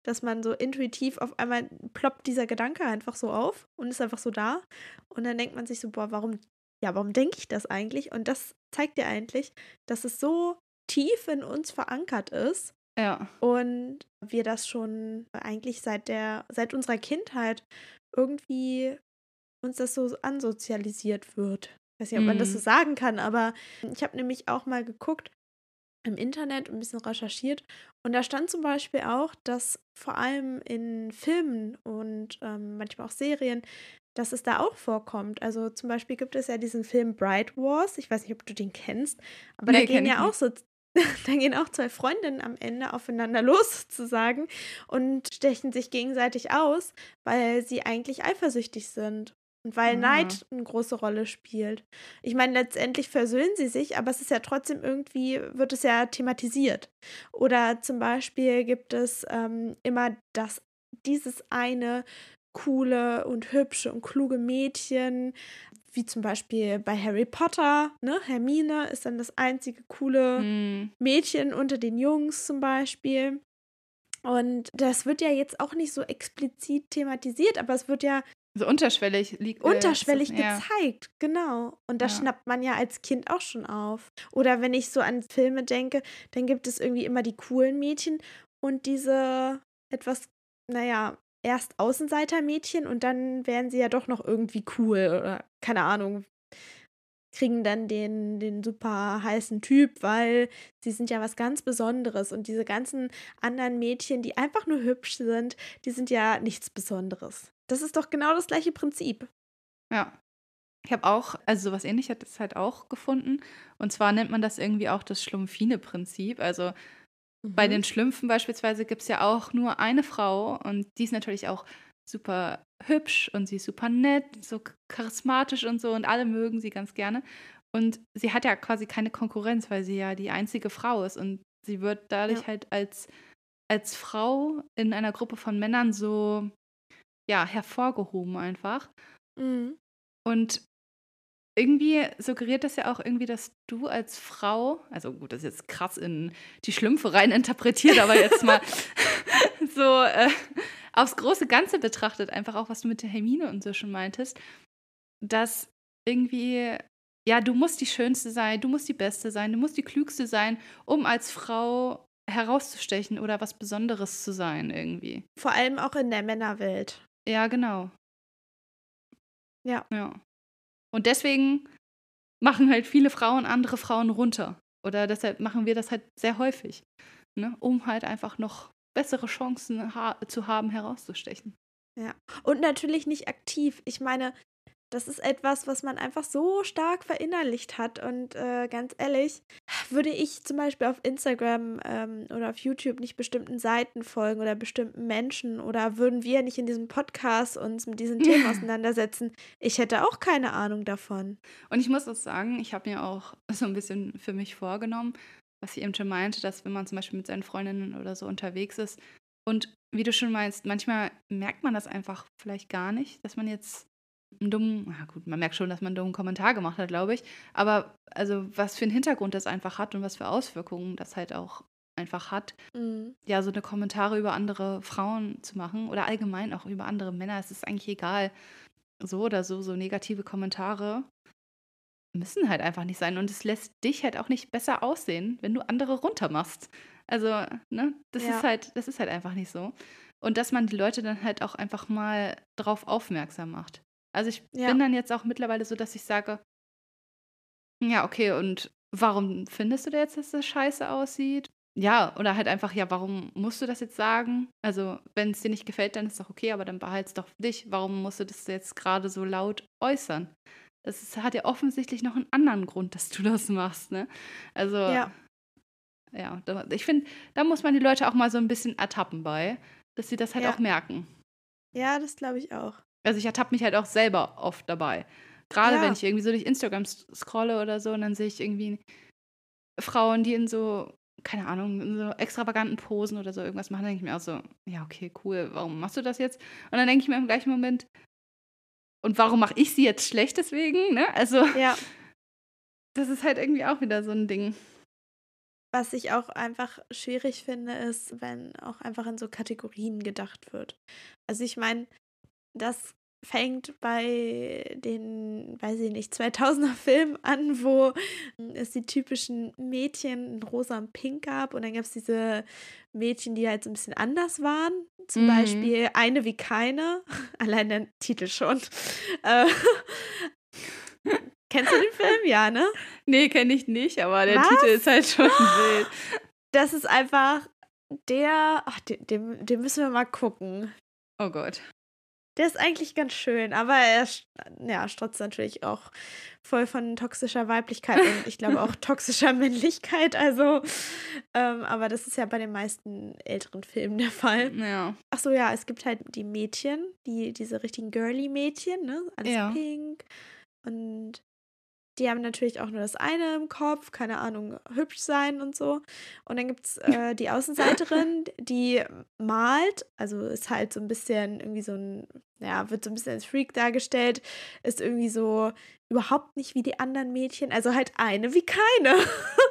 dass man so intuitiv auf einmal ploppt dieser Gedanke einfach so auf und ist einfach so da. Und dann denkt man sich so, boah, warum, ja, warum denke ich das eigentlich? Und das zeigt dir eigentlich, dass es so tief in uns verankert ist, ja, und wir das schon eigentlich seit der, seit unserer Kindheit irgendwie uns das so ansozialisiert wird. Ich weiß nicht, ob man das so Mhm. sagen kann, aber ich habe nämlich auch mal geguckt im Internet und ein bisschen recherchiert und da stand zum Beispiel auch, dass vor allem in Filmen und ähm, manchmal auch Serien, dass es da auch vorkommt. Also zum Beispiel gibt es ja diesen Film Bright Wars. Ich weiß nicht, ob du den kennst, aber Nee, da gehen kenn ich ja auch so da gehen auch zwei Freundinnen am Ende aufeinander los, sozusagen, und stechen sich gegenseitig aus, weil sie eigentlich eifersüchtig sind. Und weil Ah. Neid eine große Rolle spielt. Ich meine, letztendlich versöhnen sie sich, aber es ist ja trotzdem irgendwie, wird es ja thematisiert. Oder zum Beispiel gibt es ähm, immer das, dieses eine coole und hübsche und kluge Mädchen, wie zum Beispiel bei Harry Potter, ne? Hermine ist dann das einzige coole Hm, Mädchen unter den Jungs zum Beispiel. Und das wird ja jetzt auch nicht so explizit thematisiert, aber es wird ja so unterschwellig liegt. äh, unterschwellig ist das- ja. gezeigt, genau. Und das Ja. schnappt man ja als Kind auch schon auf. Oder wenn ich so an Filme denke, dann gibt es irgendwie immer die coolen Mädchen und diese etwas, naja, erst Außenseiter-Mädchen und dann werden sie ja doch noch irgendwie cool oder keine Ahnung, kriegen dann den, den super heißen Typ, weil sie sind ja was ganz Besonderes und diese ganzen anderen Mädchen, die einfach nur hübsch sind, die sind ja nichts Besonderes. Das ist doch genau das gleiche Prinzip. Ja. Ich habe auch, also sowas ähnliches halt auch gefunden. Und zwar nennt man das irgendwie auch das Schlumpfine-Prinzip. Also bei Mhm. den Schlümpfen beispielsweise gibt es ja auch nur eine Frau und die ist natürlich auch super hübsch und sie ist super nett, so charismatisch und so und alle mögen sie ganz gerne. Und sie hat ja quasi keine Konkurrenz, weil sie ja die einzige Frau ist und sie wird dadurch Ja. halt als, als Frau in einer Gruppe von Männern so ja, hervorgehoben einfach. Mhm. Und irgendwie suggeriert das ja auch irgendwie, dass du als Frau, also gut, das ist jetzt krass in die Schlümpfe rein interpretiert, aber jetzt mal so äh, aufs große Ganze betrachtet, einfach auch, was du mit der Hermine und so schon meintest, dass irgendwie, ja, du musst die Schönste sein, du musst die Beste sein, du musst die Klügste sein, um als Frau herauszustechen oder was Besonderes zu sein irgendwie. Vor allem auch in der Männerwelt. Ja, genau. Ja. Ja. Und deswegen machen halt viele Frauen andere Frauen runter. Oder deshalb machen wir das halt sehr häufig. Ne? Um halt einfach noch bessere Chancen ha zu haben, herauszustechen. Und natürlich nicht aktiv. Ich meine, das ist etwas, was man einfach so stark verinnerlicht hat. Und äh, ganz ehrlich, würde ich zum Beispiel auf Instagram ähm, oder auf YouTube nicht bestimmten Seiten folgen oder bestimmten Menschen oder würden wir nicht in diesem Podcast uns mit diesen Themen auseinandersetzen, ich hätte auch keine Ahnung davon. Und ich muss auch sagen, ich habe mir auch so ein bisschen für mich vorgenommen, was ich eben schon meinte, dass wenn man zum Beispiel mit seinen Freundinnen oder so unterwegs ist und wie du schon meinst, manchmal merkt man das einfach vielleicht gar nicht, dass man jetzt einen dummen, na gut, man merkt schon, dass man einen dummen Kommentar gemacht hat, glaube ich. Aber also was für einen Hintergrund das einfach hat und was für Auswirkungen das halt auch einfach hat, mhm. ja, so eine Kommentare über andere Frauen zu machen oder allgemein auch über andere Männer, es ist eigentlich egal. So oder so, so negative Kommentare müssen halt einfach nicht sein. Und es lässt dich halt auch nicht besser aussehen, wenn du andere runtermachst. Also, ne, das ja. ist halt, das ist halt einfach nicht so. Und dass man die Leute dann halt auch einfach mal drauf aufmerksam macht. Also ich ja. bin dann jetzt auch mittlerweile so, dass ich sage, ja, okay, und warum findest du da jetzt, dass das scheiße aussieht? Ja, oder halt einfach, ja, warum musst du das jetzt sagen? Also, wenn es dir nicht gefällt, dann ist doch okay, aber dann behalte es doch dich. Warum musst du das jetzt gerade so laut äußern? Das ist, hat ja offensichtlich noch einen anderen Grund, dass du das machst, ne? Also, ja, ja ich finde, da muss man die Leute auch mal so ein bisschen ertappen bei, dass sie das halt ja. auch merken. Ja, das glaube ich auch. Also ich ertappe mich halt auch selber oft dabei. Gerade ja. wenn ich irgendwie so durch Instagram scrolle oder so und dann sehe ich irgendwie Frauen, die in so, keine Ahnung, in so extravaganten Posen oder so irgendwas machen, dann denke ich mir auch so, ja, okay, cool, warum machst du das jetzt? Und dann denke ich mir im gleichen Moment, und warum mache ich sie jetzt schlecht deswegen? Ne? Also, ja. das ist halt irgendwie auch wieder so ein Ding. Was ich auch einfach schwierig finde, ist, wenn auch einfach in so Kategorien gedacht wird. Also ich meine, das fängt bei den, weiß ich nicht, 2000er Filmen an, wo es die typischen Mädchen in rosa und pink gab und dann gab es diese Mädchen, die halt so ein bisschen anders waren. Zum mhm. Beispiel Eine wie keine, allein der Titel schon. Äh, kennst du den Film? Ja, ne? Nee, kenne ich nicht, aber der Was? Titel ist halt schon wild. Das ist einfach der, ach, den, den, den müssen wir mal gucken. Oh Gott. Der ist eigentlich ganz schön, aber er ja, strotzt natürlich auch voll von toxischer Weiblichkeit und ich glaube auch toxischer Männlichkeit. Also, ähm, aber das ist ja bei den meisten älteren Filmen der Fall. Ja. Ach so, ja, es gibt halt die Mädchen, die diese richtigen girly Mädchen, ne? Alles ja. pink und die haben natürlich auch nur das eine im Kopf, keine Ahnung, hübsch sein und so. Und dann gibt es äh, die Außenseiterin, die malt, also ist halt so ein bisschen irgendwie so ein, ja, wird so ein bisschen als Freak dargestellt, ist irgendwie so überhaupt nicht wie die anderen Mädchen, also halt eine wie keine.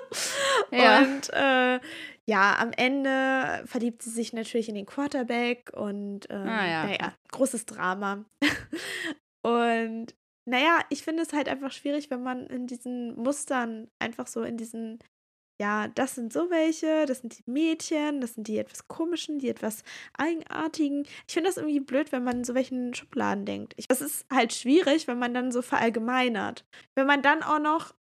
ja. Und äh, ja, am Ende verliebt sie sich natürlich in den Quarterback und ähm, ah, ja. naja, großes Drama. und naja, ich finde es halt einfach schwierig, wenn man in diesen Mustern einfach so in diesen, ja, das sind so welche, das sind die Mädchen, das sind die etwas komischen, die etwas eigenartigen. Ich finde das irgendwie blöd, wenn man in so welchen Schubladen denkt. Ich, das ist halt schwierig, wenn man dann so verallgemeinert. Wenn man dann auch noch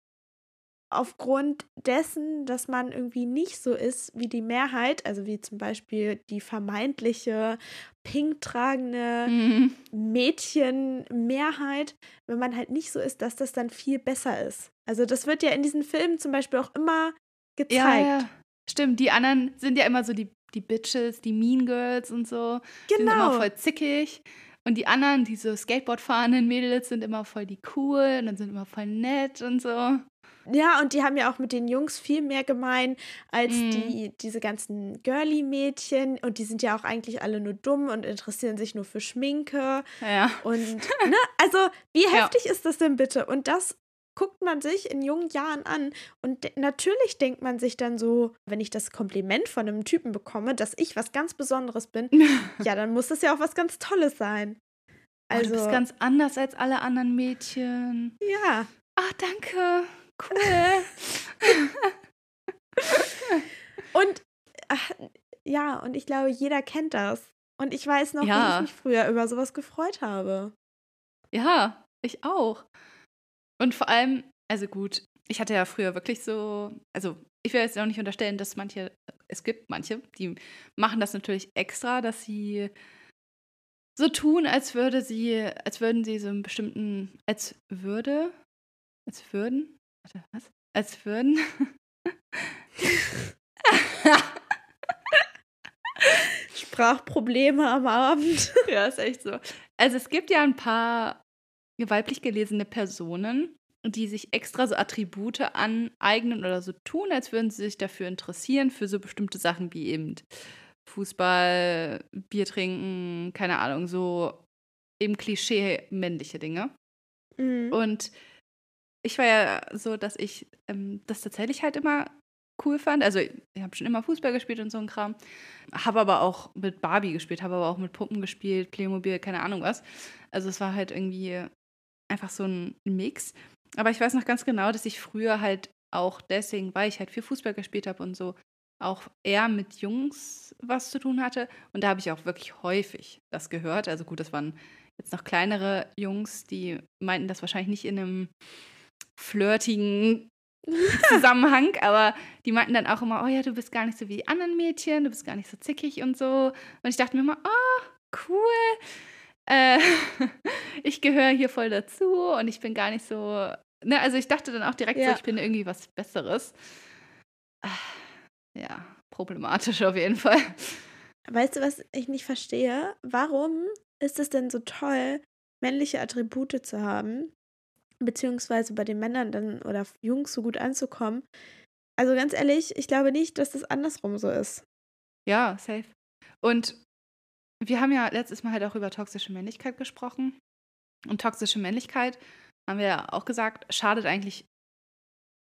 aufgrund dessen, dass man irgendwie nicht so ist wie die Mehrheit, also wie zum Beispiel die vermeintliche pink tragende mhm. Mädchenmehrheit, wenn man halt nicht so ist, dass das dann viel besser ist. Also das wird ja in diesen Filmen zum Beispiel auch immer gezeigt. Ja, ja. Stimmt, die anderen sind ja immer so die, die Bitches, die Mean Girls und so. Genau. Die sind immer genau. voll zickig. Und die anderen, diese Skateboard fahrenden Mädels, sind immer voll die cool und dann sind immer voll nett und so. Ja, und die haben ja auch mit den Jungs viel mehr gemein als mm. die, diese ganzen Girly-Mädchen. Und die sind ja auch eigentlich alle nur dumm und interessieren sich nur für Schminke. Ja. Und, ne, also, wie heftig ja. ist das denn bitte? Und das guckt man sich in jungen Jahren an. Und natürlich denkt man sich dann so, wenn ich das Kompliment von einem Typen bekomme, dass ich was ganz Besonderes bin, ja, dann muss das ja auch was ganz Tolles sein. Also, oh, du bist also ganz anders als alle anderen Mädchen. Ja. Ach, danke. Cool. und ach, ja, und ich glaube, jeder kennt das. Und ich weiß noch, ja. wie ich mich früher über sowas gefreut habe. Ja, ich auch. Und vor allem, also gut, ich hatte ja früher wirklich so, also ich will jetzt auch nicht unterstellen, dass manche, es gibt manche, die machen das natürlich extra, dass sie so tun, als würde sie, als würden sie so einen bestimmten, als würde, als würden, warte, was? Als würden. Sprachprobleme am Abend. ja, ist echt so. Also es gibt ja ein paar weiblich gelesene Personen, die sich extra so Attribute aneignen oder so tun, als würden sie sich dafür interessieren, für so bestimmte Sachen wie eben Fußball, Bier trinken, keine Ahnung, so eben Klischee-männliche Dinge. Mhm. Und ich war ja so, dass ich ähm, das tatsächlich halt immer cool fand. Also ich habe schon immer Fußball gespielt und so ein Kram. Habe aber auch mit Barbie gespielt, habe aber auch mit Puppen gespielt, Playmobil, keine Ahnung was. Also es war halt irgendwie einfach so ein Mix. Aber ich weiß noch ganz genau, dass ich früher halt auch deswegen, weil ich halt viel Fußball gespielt habe und so, auch eher mit Jungs was zu tun hatte. Und da habe ich auch wirklich häufig das gehört. Also gut, das waren jetzt noch kleinere Jungs, die meinten das wahrscheinlich nicht in einem flirtigen Zusammenhang, aber die meinten dann auch immer, oh ja, du bist gar nicht so wie die anderen Mädchen, du bist gar nicht so zickig und so. Und ich dachte mir immer, oh, cool. Äh, ich gehöre hier voll dazu und ich bin gar nicht so. Ne, also ich dachte dann auch direkt ja. so, ich bin irgendwie was Besseres. Ja, problematisch auf jeden Fall. Weißt du, was ich nicht verstehe? Warum ist es denn so toll, männliche Attribute zu haben, beziehungsweise bei den Männern dann oder Jungs so gut anzukommen? Also ganz ehrlich, ich glaube nicht, dass das andersrum so ist. Ja, safe. Und wir haben ja letztes Mal halt auch über toxische Männlichkeit gesprochen. Und toxische Männlichkeit, haben wir ja auch gesagt, schadet eigentlich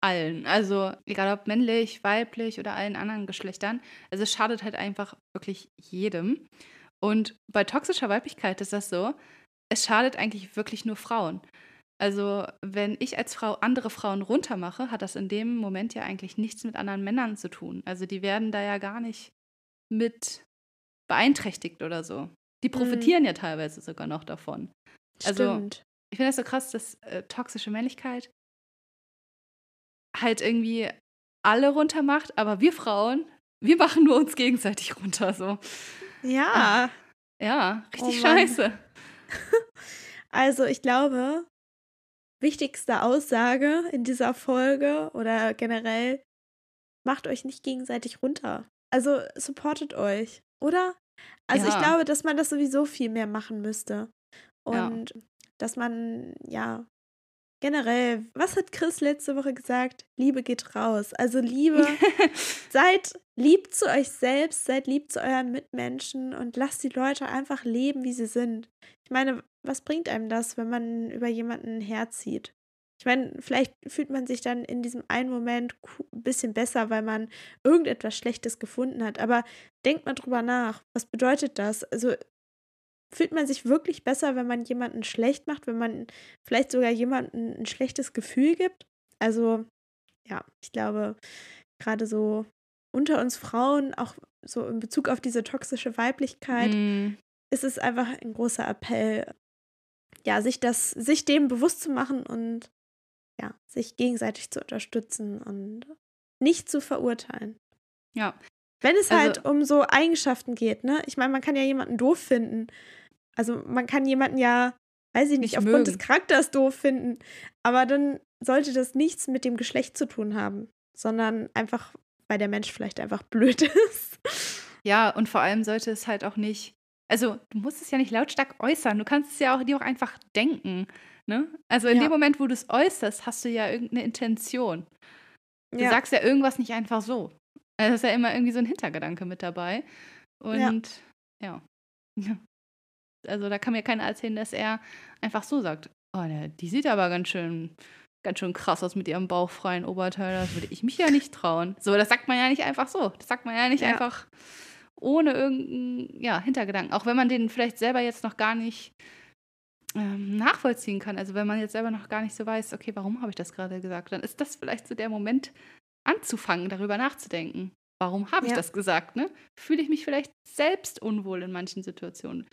allen. Also egal ob männlich, weiblich oder allen anderen Geschlechtern. Also es schadet halt einfach wirklich jedem. Und bei toxischer Weiblichkeit ist das so, es schadet eigentlich wirklich nur Frauen. Also wenn ich als Frau andere Frauen runtermache, hat das in dem Moment ja eigentlich nichts mit anderen Männern zu tun. Also die werden da ja gar nicht mit beeinträchtigt oder so. Die mhm. profitieren mhm. ja teilweise sogar noch davon. Also Stimmt. ich finde das so krass, dass äh, toxische Männlichkeit halt irgendwie alle runter macht, aber wir Frauen, wir machen nur uns gegenseitig runter. So. Ja. Ach, ja, richtig oh scheiße. Also ich glaube, wichtigste Aussage in dieser Folge oder generell, macht euch nicht gegenseitig runter. Also supportet euch, oder? Also ja. ich glaube, dass man das sowieso viel mehr machen müsste. Und ja. dass man, ja, generell, was hat Chris letzte Woche gesagt? Liebe geht raus. Also Liebe, seid lieb zu euch selbst, seid lieb zu euren Mitmenschen und lasst die Leute einfach leben, wie sie sind. Ich meine, was bringt einem das, wenn man über jemanden herzieht? Ich meine, vielleicht fühlt man sich dann in diesem einen Moment ein bisschen besser, weil man irgendetwas Schlechtes gefunden hat. Aber denkt mal drüber nach. Was bedeutet das? Also fühlt man sich wirklich besser, wenn man jemanden schlecht macht, wenn man vielleicht sogar jemandem ein schlechtes Gefühl gibt. Also ja, ich glaube, gerade so unter uns Frauen, auch so in Bezug auf diese toxische Weiblichkeit, mm. ist es einfach ein großer Appell, ja, sich das, sich dem bewusst zu machen und ja, sich gegenseitig zu unterstützen und nicht zu verurteilen. Ja. Wenn es also, halt um so Eigenschaften geht, ne? Ich meine, man kann ja jemanden doof finden, also man kann jemanden ja, weiß ich nicht, nicht aufgrund mögen. des Charakters doof finden, aber dann sollte das nichts mit dem Geschlecht zu tun haben, sondern einfach, weil der Mensch vielleicht einfach blöd ist. Ja, und vor allem sollte es halt auch nicht, also du musst es ja nicht lautstark äußern, du kannst es ja auch dir auch einfach denken. Ne? Also in ja. dem Moment, wo du es äußerst, hast du ja irgendeine Intention. Du ja. sagst ja irgendwas nicht einfach so. Also ist ja immer irgendwie so ein Hintergedanke mit dabei. Und ja. ja. Also da kann mir keiner erzählen, dass er einfach so sagt, oh, ne, die sieht aber ganz schön, ganz schön krass aus mit ihrem bauchfreien Oberteil. Das würde ich mich ja nicht trauen. So, das sagt man ja nicht einfach so. Das sagt man ja nicht ja. einfach ohne irgendeinen ja, Hintergedanken. Auch wenn man den vielleicht selber jetzt noch gar nicht ähm, nachvollziehen kann. Also wenn man jetzt selber noch gar nicht so weiß, okay, warum habe ich das gerade gesagt, dann ist das vielleicht so der Moment, anzufangen, darüber nachzudenken. Warum habe ich ja. das gesagt? Ne? Fühle ich mich vielleicht selbst unwohl in manchen Situationen?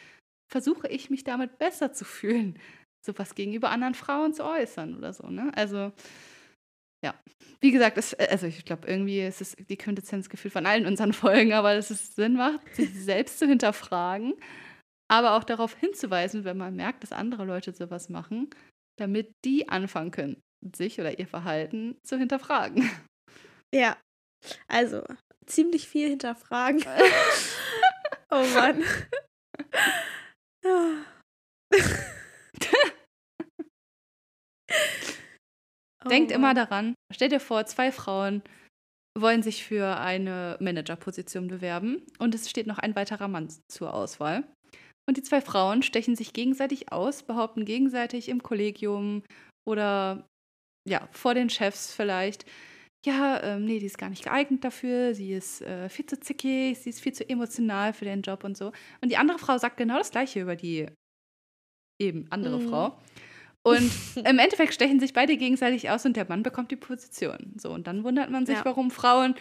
versuche ich mich damit besser zu fühlen, sowas gegenüber anderen Frauen zu äußern oder so. Ne? Also ja, wie gesagt, es, äh, also ich glaube, irgendwie ist es die Quintessenz gefühlt von allen unseren Folgen, aber dass es Sinn macht, sich selbst zu hinterfragen aber auch darauf hinzuweisen, wenn man merkt, dass andere Leute sowas machen, damit die anfangen können, sich oder ihr Verhalten zu hinterfragen. Ja, also ziemlich viel hinterfragen. oh Mann. Denkt Oh immer daran, stell dir vor, zwei Frauen wollen sich für eine Managerposition bewerben und es steht noch ein weiterer Mann zur Auswahl. Und die zwei Frauen stechen sich gegenseitig aus, behaupten gegenseitig im Kollegium oder ja, vor den Chefs vielleicht, ja, ähm, nee, die ist gar nicht geeignet dafür, sie ist äh, viel zu zickig, sie ist viel zu emotional für den Job und so. Und die andere Frau sagt genau das Gleiche über die eben andere Mhm. Frau. Und im Endeffekt stechen sich beide gegenseitig aus und der Mann bekommt die Position. So, und dann wundert man sich, Ja. warum Frauen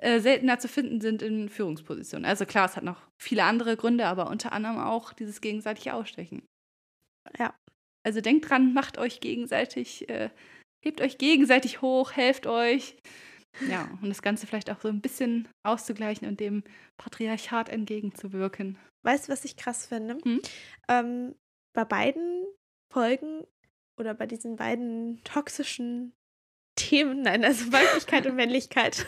äh, seltener zu finden sind in Führungspositionen. Also klar, es hat noch viele andere Gründe, aber unter anderem auch dieses gegenseitige Ausstechen. Ja. Also denkt dran, macht euch gegenseitig, äh, hebt euch gegenseitig hoch, helft euch. Ja, und das Ganze vielleicht auch so ein bisschen auszugleichen und dem Patriarchat entgegenzuwirken. Weißt du, was ich krass finde? Hm? Ähm, bei beiden Folgen oder bei diesen beiden toxischen Themen, nein, also Weiblichkeit und Männlichkeit,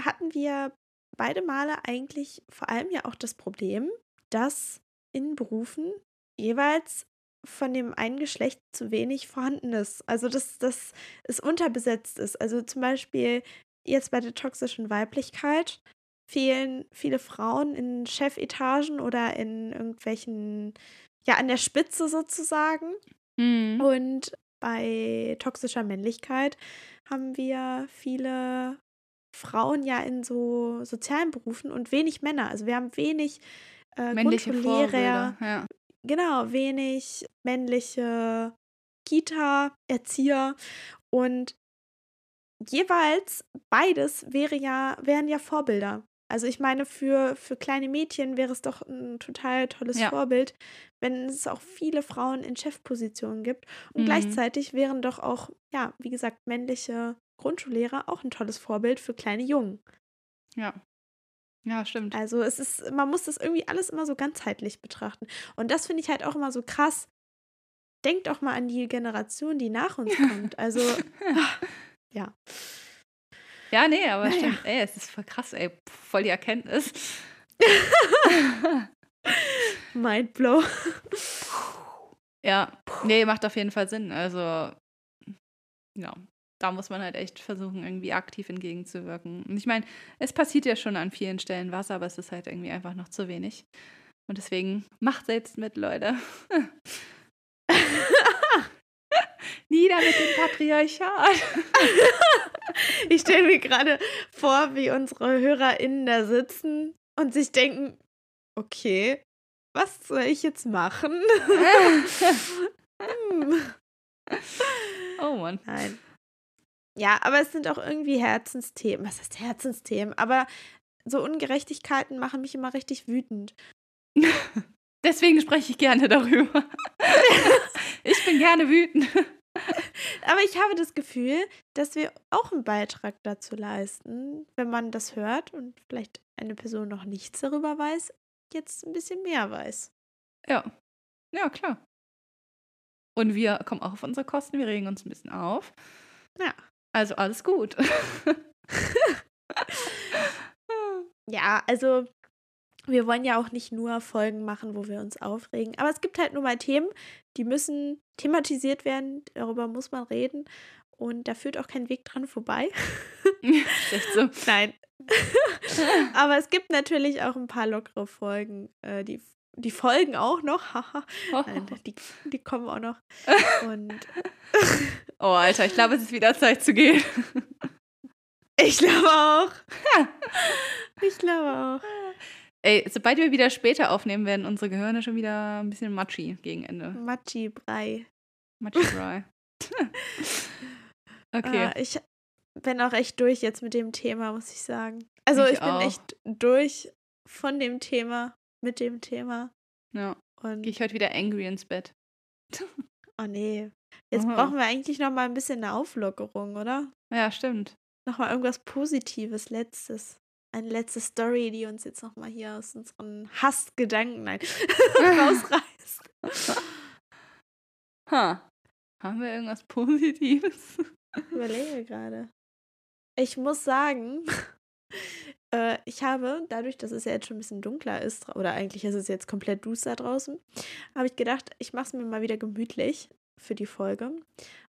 hatten wir beide Male eigentlich vor allem ja auch das Problem, dass in Berufen jeweils von dem einen Geschlecht zu wenig vorhanden ist. Also dass, dass es unterbesetzt ist. Also zum Beispiel jetzt bei der toxischen Weiblichkeit fehlen viele Frauen in Chefetagen oder in irgendwelchen, ja, an der Spitze sozusagen. Mhm. Und bei toxischer Männlichkeit haben wir viele Frauen ja in so sozialen Berufen und wenig Männer. Also wir haben wenig äh, Männliche Grundschullehrer. Ja. genau, wenig männliche Kita-Erzieher und jeweils beides wäre ja, wären ja Vorbilder. Also ich meine, für, für kleine Mädchen wäre es doch ein total tolles Ja. Vorbild, wenn es auch viele Frauen in Chefpositionen gibt. Und Mhm. gleichzeitig wären doch auch, ja, wie gesagt, männliche Grundschullehrer auch ein tolles Vorbild für kleine Jungen. Ja. Ja, stimmt. Also es ist, man muss das irgendwie alles immer so ganzheitlich betrachten. Und das finde ich halt auch immer so krass. Denkt auch mal an die Generation, die nach uns kommt. Also, ja. Ja, nee, aber Naja. stimmt. Ey, es ist voll krass, ey. Voll die Erkenntnis. Mindblow. ja, nee, macht auf jeden Fall Sinn. Also, ja, da muss man halt echt versuchen, irgendwie aktiv entgegenzuwirken. Und ich meine, es passiert ja schon an vielen Stellen was, aber es ist halt irgendwie einfach noch zu wenig. Und deswegen macht selbst mit, Leute. Nieder mit dem Patriarchat. Ich stelle mir gerade vor, wie unsere HörerInnen da sitzen und sich denken, okay, was soll ich jetzt machen? Hm. oh Mann. Nein. Ja, aber es sind auch irgendwie Herzensthemen. Was heißt Herzensthemen? Aber so Ungerechtigkeiten machen mich immer richtig wütend. Deswegen spreche ich gerne darüber. ich bin gerne wütend. Aber ich habe das Gefühl, dass wir auch einen Beitrag dazu leisten, wenn man das hört und vielleicht eine Person noch nichts darüber weiß, jetzt ein bisschen mehr weiß. Ja. Ja, klar. Und wir kommen auch auf unsere Kosten, wir regen uns ein bisschen auf. Ja. Also alles gut. Ja, also wir wollen ja auch nicht nur Folgen machen, wo wir uns aufregen. Aber es gibt halt nur mal Themen, die müssen thematisiert werden. Darüber muss man reden. Und da führt auch kein Weg dran vorbei. echt so. Nein. Aber es gibt natürlich auch ein paar lockere Folgen. Äh, die, die folgen auch noch. Haha. Nein, die, die kommen auch noch. Und Oh, Alter, ich glaube, es ist wieder Zeit zu gehen. ich glaube auch. Ich glaube auch. Ey, sobald wir wieder später aufnehmen, werden unsere Gehirne schon wieder ein bisschen matschi gegen Ende. Matschi-Brei. Matschi dry. okay. Ah, ich bin auch echt durch jetzt mit dem Thema, muss ich sagen. Also Ich ich, bin echt durch von dem Thema, mit dem Thema. Ja. Und Gehe ich heute wieder angry ins Bett. oh nee. Jetzt Aha. brauchen wir eigentlich noch mal ein bisschen eine Auflockerung, oder? Ja, stimmt. Noch mal irgendwas Positives, Letztes. eine letzte Story, die uns jetzt nochmal hier aus unseren Hassgedanken nein, rausreißt. Ha. Haben wir irgendwas Positives? Ich überlege gerade. Ich muss sagen, äh, ich habe, dadurch, dass es ja jetzt schon ein bisschen dunkler ist, oder eigentlich ist es jetzt komplett duster draußen, habe ich gedacht, ich mache es mir mal wieder gemütlich für die Folge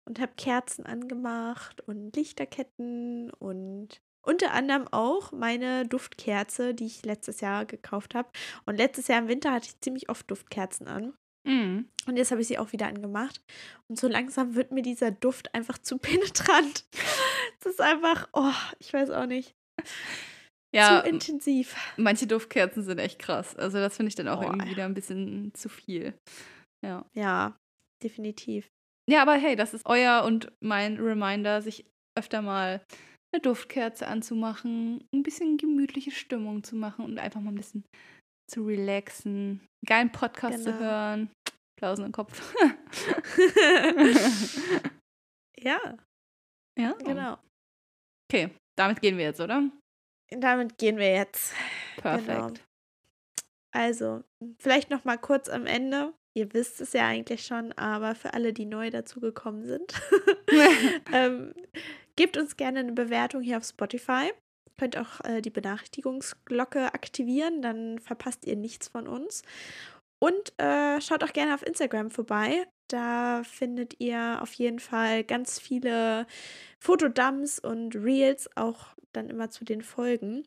und habe Kerzen angemacht und Lichterketten und unter anderem auch meine Duftkerze, die ich letztes Jahr gekauft habe. Und letztes Jahr im Winter hatte ich ziemlich oft Duftkerzen an. Mm. Und jetzt habe ich sie auch wieder angemacht. Und so langsam wird mir dieser Duft einfach zu penetrant. Es ist einfach, oh, ich weiß auch nicht. Ja, zu intensiv. Manche Duftkerzen sind echt krass. Also das finde ich dann auch Oh, irgendwie ja. wieder ein bisschen zu viel. Ja. Ja, definitiv. Ja, aber hey, das ist euer und mein Reminder, sich öfter mal eine Duftkerze anzumachen, ein bisschen gemütliche Stimmung zu machen und einfach mal ein bisschen zu relaxen, einen geilen Podcast zu Genau. hören, Applausen im Kopf. ja, ja, genau. Okay, damit gehen wir jetzt, oder? Damit gehen wir jetzt. Perfekt. Genau. Also, vielleicht noch mal kurz am Ende. Ihr wisst es ja eigentlich schon, aber für alle, die neu dazugekommen sind, ähm, gebt uns gerne eine Bewertung hier auf Spotify. Könnt auch äh, die Benachrichtigungsglocke aktivieren, dann verpasst ihr nichts von uns. Und äh, schaut auch gerne auf Instagram vorbei. Da findet ihr auf jeden Fall ganz viele Fotodumps und Reels, auch dann immer zu den Folgen.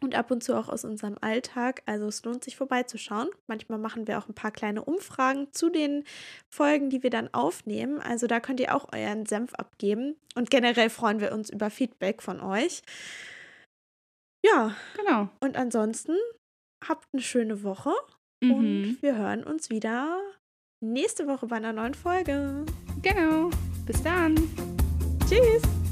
Und ab und zu auch aus unserem Alltag. Also es lohnt sich vorbeizuschauen. Manchmal machen wir auch ein paar kleine Umfragen zu den Folgen, die wir dann aufnehmen. Also da könnt ihr auch euren Senf abgeben. Und generell freuen wir uns über Feedback von euch. Ja, Genau. und ansonsten habt eine schöne Woche Mhm. und wir hören uns wieder nächste Woche bei einer neuen Folge. Genau. Bis dann. Tschüss!